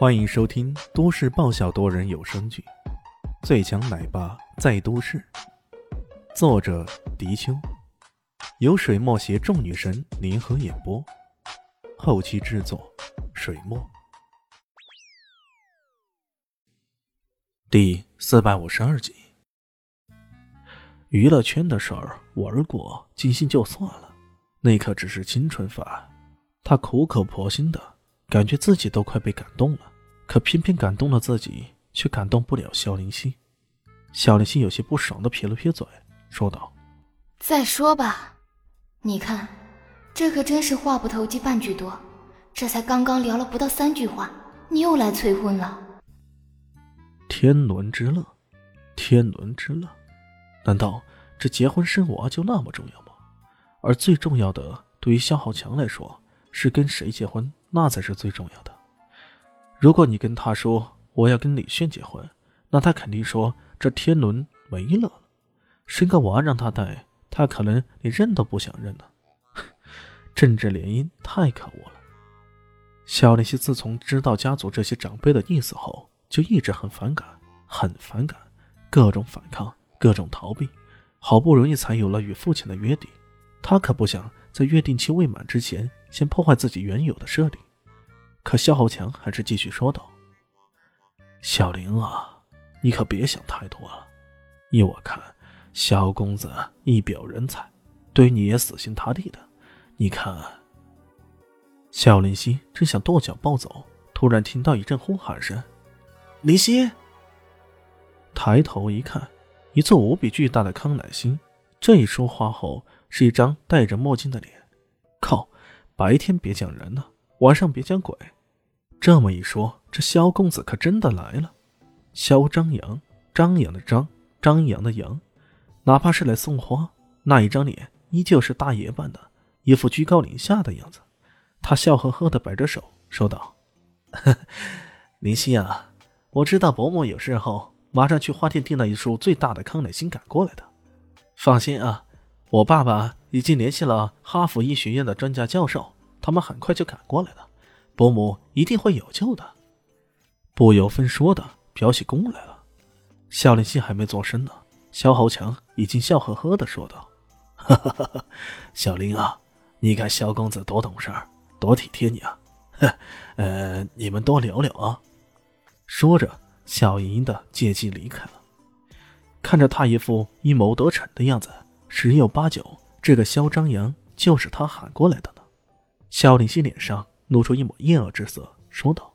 欢迎收听都市爆笑多人有声剧《最强奶爸在都市》，作者：迪秋，由水墨携众女神联合演播，后期制作：水墨。第四百五十二集，娱乐圈的事儿玩过尽兴就算了，那可只是青春饭。他苦口婆心的感觉自己都快被感动了。可偏偏感动了自己，却感动不了萧灵溪。萧灵溪有些不爽的撇了撇嘴，说道：“再说吧，你看，这可真是话不投机半句多。这才刚刚聊了不到三句话，你又来催婚了。天伦之乐，天伦之乐，难道这结婚生娃就那么重要吗？而最重要的，对于肖浩强来说，是跟谁结婚，那才是最重要的。”如果你跟他说我要跟李炫结婚，那他肯定说这天伦没了生个娃让他带，他可能连认都不想认了。政治联姻太可恶了。小林夕自从知道家族这些长辈的意思后，就一直很反感，很反感，各种反抗，各种逃避，好不容易才有了与父亲的约定。他可不想在约定期未满之前，先破坏自己原有的设定。可肖浩强还是继续说道：“小玲啊，你可别想太多了。依我看，肖公子一表人才，对你也死心塌地的。你看。”萧林熙正想跺脚暴走，突然听到一阵呼喊声：“林熙！”抬头一看，一座无比巨大的康乃馨。这一说话后，是一张戴着墨镜的脸。靠！白天别讲人呢。晚上别讲鬼，这么一说，这萧公子可真的来了。萧张扬，张扬的张，张扬的扬，哪怕是来送花，那一张脸依旧是大爷般的，一副居高临下的样子。他笑呵呵的摆着手，说道：“林夕啊，我知道伯母有事后，马上去花店订了一束最大的康乃馨赶过来的。放心啊，我爸爸已经联系了哈佛医学院的专家教授。”他们很快就赶过来了，伯母一定会有救的。不由分说的表起功来了。夏令熙还没做声呢，萧豪强已经笑呵呵的说道：“哈哈哈哈小林啊，你看萧公子多懂事，多体贴你啊。呵，呃，你们多聊聊啊。”说着，笑盈盈的借机离开了。看着他一副阴谋得逞的样子，十有八九，这个萧张扬就是他喊过来的呢。萧凌熙脸上露出一抹厌恶之色，说道：“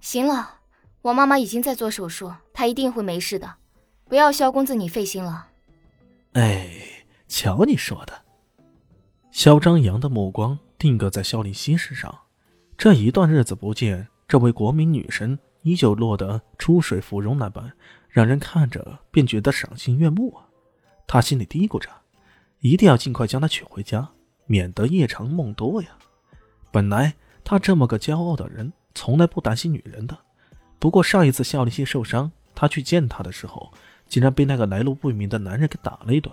行了，我妈妈已经在做手术，她一定会没事的，不要萧公子你费心了。”哎，瞧你说的！萧张扬的目光定格在萧凌熙身上，这一段日子不见，这位国民女神依旧落得出水芙蓉那般，让人看着便觉得赏心悦目啊！他心里嘀咕着，一定要尽快将她娶回家，免得夜长梦多呀。本来他这么个骄傲的人，从来不担心女人的。不过上一次肖立新受伤，他去见他的时候，竟然被那个来路不明的男人给打了一顿，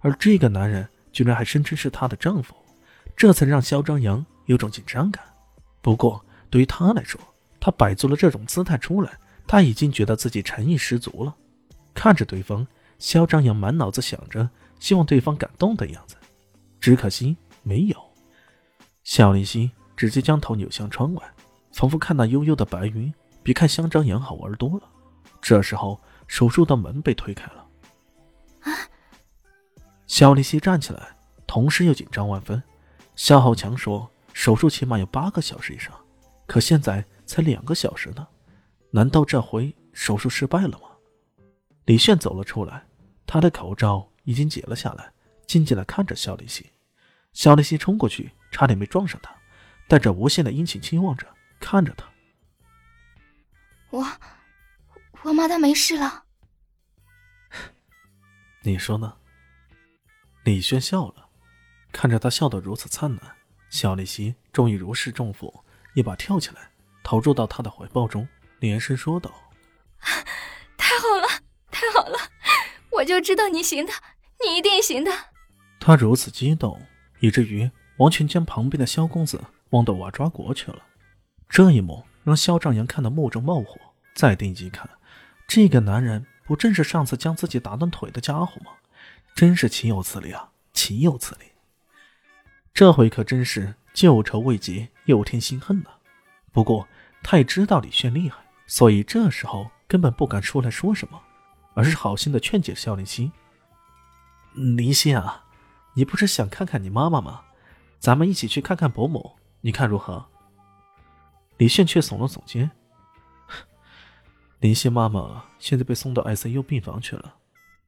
而这个男人居然还声称是她的丈夫，这才让肖张扬有种紧张感。不过对于他来说，他摆足了这种姿态出来，他已经觉得自己诚意十足了。看着对方，肖张扬满脑子想着希望对方感动的样子，只可惜没有。夏立新直接将头扭向窗外，仿佛看那悠悠的白云，比看香樟杨好玩多了。这时候，手术的门被推开了。啊！肖立新站起来，同时又紧张万分。肖浩强说：“手术起码有八个小时以上，可现在才两个小时呢，难道这回手术失败了吗？”李炫走了出来，他的口罩已经解了下来，静静的看着肖立新。肖立新冲过去。差点没撞上他，带着无限的殷勤期望着看着他。我，我妈她没事了。你说呢？李轩笑了，看着他笑得如此灿烂，小丽西终于如释重负，一把跳起来，投入到他的怀抱中，连声说道：“太好了，太好了！我就知道你行的，你一定行的。”他如此激动，以至于。王群将旁边的萧公子忘到瓦抓国去了。这一幕让萧丈阳看得目中冒火。再定睛看，这个男人不正是上次将自己打断腿的家伙吗？真是岂有此理啊！岂有此理！这回可真是旧仇未结，又添新恨了。不过他也知道李炫厉害，所以这时候根本不敢出来说什么，而是好心的劝解肖林熙：“林熙啊，你不是想看看你妈妈吗？咱们一起去看看伯母，你看如何？”李炫却耸了耸肩：“ 林夕妈妈现在被送到 ICU 病房去了，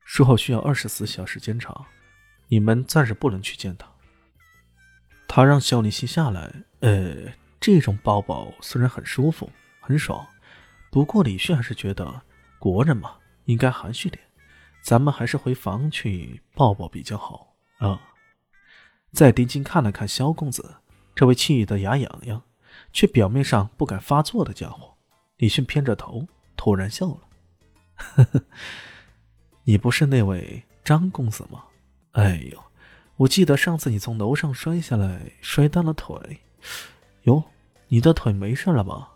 术后需要二十四小时监察，你们暂时不能去见她。”他让肖林熙下来，呃。这种抱抱虽然很舒服、很爽，不过李炫还是觉得国人嘛应该含蓄点，咱们还是回房去抱抱比较好啊。再定睛看了看萧公子，这位气得牙痒痒，却表面上不敢发作的家伙，李迅偏着头突然笑了：“呵呵，你不是那位张公子吗？哎呦，我记得上次你从楼上摔下来，摔断了腿。”哟，你的腿没事了吧？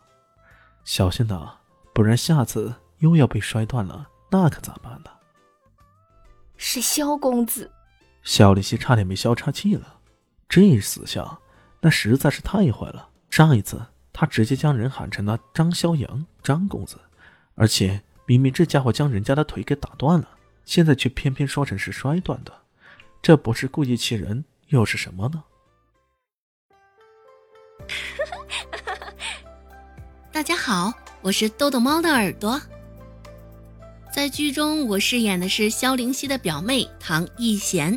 小心呐，不然下次又要被摔断了，那可咋办呢？是萧公子，肖丽西差点没笑岔气了。这死相，那实在是太坏了。上一次他直接将人喊成了张肖阳，张公子，而且明明这家伙将人家的腿给打断了，现在却偏偏说成是摔断的，这不是故意气人又是什么呢？大家好，我是豆豆猫的耳朵。在剧中，我饰演的是萧灵溪的表妹唐艺贤。